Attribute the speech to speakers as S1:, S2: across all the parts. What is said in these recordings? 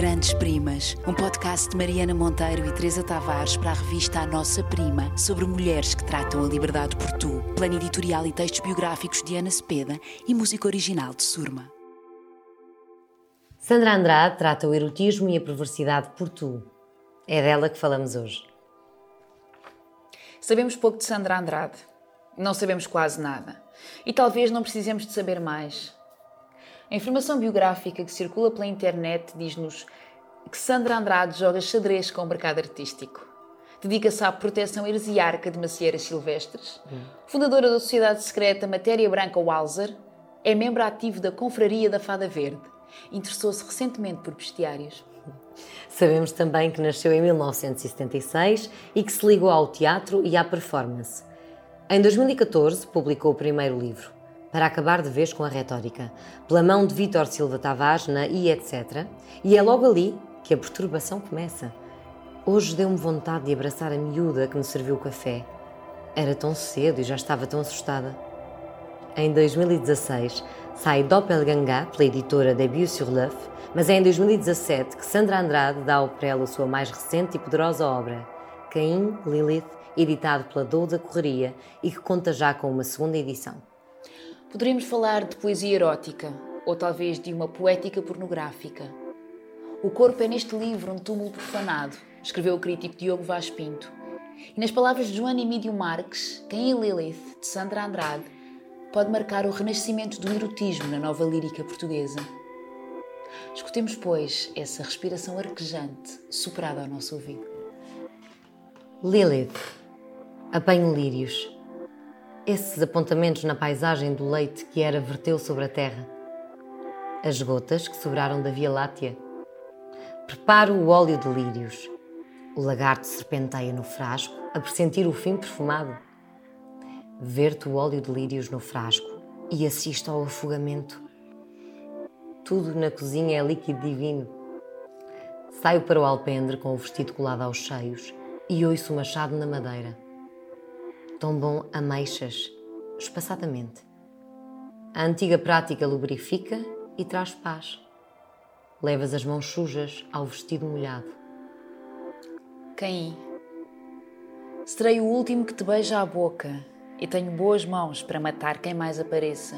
S1: Grandes Primas, um podcast de Mariana Monteiro e Teresa Tavares para a revista A Nossa Prima, sobre mulheres que tratam a liberdade por tu. Plano editorial e textos biográficos de Ana Cepeda e música original de Surma.
S2: Sandra Andrade trata o erotismo e a perversidade por tu. É dela que falamos hoje.
S3: Sabemos pouco de Sandra Andrade. Não sabemos quase nada. E talvez não precisemos de saber mais. A informação biográfica que circula pela internet diz-nos que Sandra Andrade joga xadrez com o mercado artístico. Dedica-se à proteção heresiarca de macieiras silvestres. Fundadora da sociedade secreta Matéria Branca Walser. É membro ativo da Confraria da Fada Verde. Interessou-se recentemente por bestiários.
S2: Sabemos também que nasceu em 1976 e que se ligou ao teatro e à performance. Em 2014 publicou o primeiro livro, para acabar de vez com a retórica, pela mão de Vítor Silva Tavares na I etc. E é logo ali que a perturbação começa. Hoje deu-me vontade de abraçar a miúda que me serviu o café. Era tão cedo e já estava tão assustada. Em 2016 sai Doppelganger pela editora Debut sur l'œuf, mas é em 2017 que Sandra Andrade dá ao prelo a sua mais recente e poderosa obra, Caim, Lilith, editado pela Douda Correria e que conta já com uma segunda edição.
S3: Poderíamos falar de poesia erótica, ou talvez de uma poética pornográfica. O corpo é neste livro um túmulo profanado, escreveu o crítico Diogo Vaz Pinto. E nas palavras de Joana Emílio Marques, quem é Lilith, de Sandra Andrade, pode marcar o renascimento do erotismo na nova lírica portuguesa. Escutemos, pois, essa respiração arquejante superada ao nosso ouvido.
S2: Lilith, apanho lírios esses apontamentos na paisagem do leite que era verteu sobre a terra, as gotas que sobraram da Via Láctea. Preparo o óleo de lírios. O lagarto serpenteia no frasco a pressentir o fim perfumado. Verto o óleo de lírios no frasco e assisto ao afogamento. Tudo na cozinha é líquido divino. Saio para o alpendre com o vestido colado aos cheios e ouço o machado na madeira tombam ameixas, espaçadamente. A antiga prática lubrifica e traz paz. Levas as mãos sujas ao vestido molhado.
S3: Caim, serei o último que te beija a boca e tenho boas mãos para matar quem mais apareça.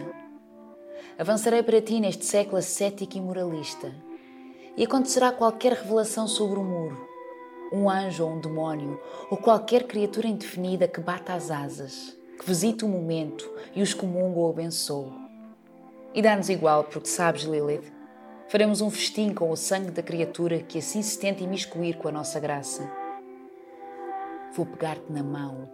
S3: Avançarei para ti neste século ascético e moralista, e acontecerá qualquer revelação sobre o muro um anjo ou um demónio, ou qualquer criatura indefinida que bata as asas, que visite o momento e os comunga ou abençoe. E dá-nos igual, porque sabes, Lilith, faremos um festim com o sangue da criatura que assim se tenta imiscuir com a nossa graça. Vou pegar-te na mão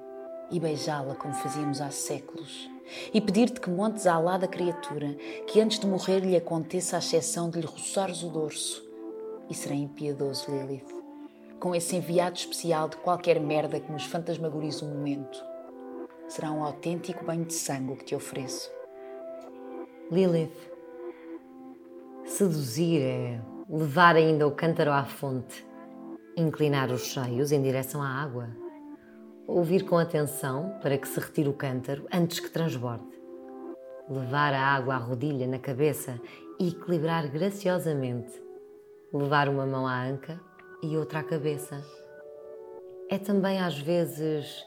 S3: e beijá-la como fazíamos há séculos, e pedir-te que montes à lá da criatura, que antes de morrer lhe aconteça a exceção de lhe roçares o dorso. E será impiedoso, Lilith com esse enviado especial de qualquer merda que nos fantasmagorize o momento. Será um autêntico banho de sangue que te ofereço.
S2: Lilith, seduzir é levar ainda o cântaro à fonte, inclinar os cheios em direção à água, ouvir com atenção para que se retire o cântaro antes que transborde, levar a água à rodilha na cabeça e equilibrar graciosamente, levar uma mão à anca e outra à cabeça. É também às vezes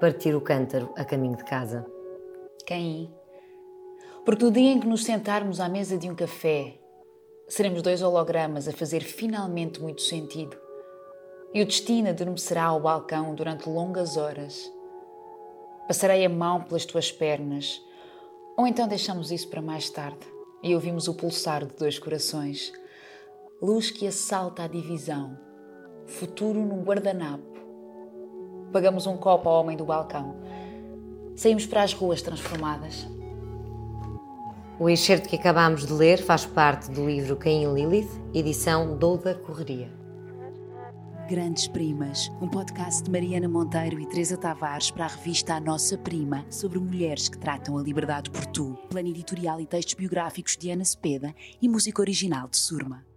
S2: partir o cântaro a caminho de casa.
S3: Quem? Porque no dia em que nos sentarmos à mesa de um café, seremos dois hologramas a fazer finalmente muito sentido. E o destino adormecerá ao balcão durante longas horas. Passarei a mão pelas tuas pernas, ou então deixamos isso para mais tarde e ouvimos o pulsar de dois corações, luz que assalta a divisão futuro num guardanapo. Pagamos um copo ao homem do balcão. Saímos para as ruas transformadas.
S2: O excerto que acabamos de ler faz parte do livro Caim Lilith, edição Douda Correria.
S1: Grandes Primas, um podcast de Mariana Monteiro e Teresa Tavares para a revista A Nossa Prima, sobre mulheres que tratam a liberdade por tu. Plano editorial e textos biográficos de Ana Cepeda e música original de Surma.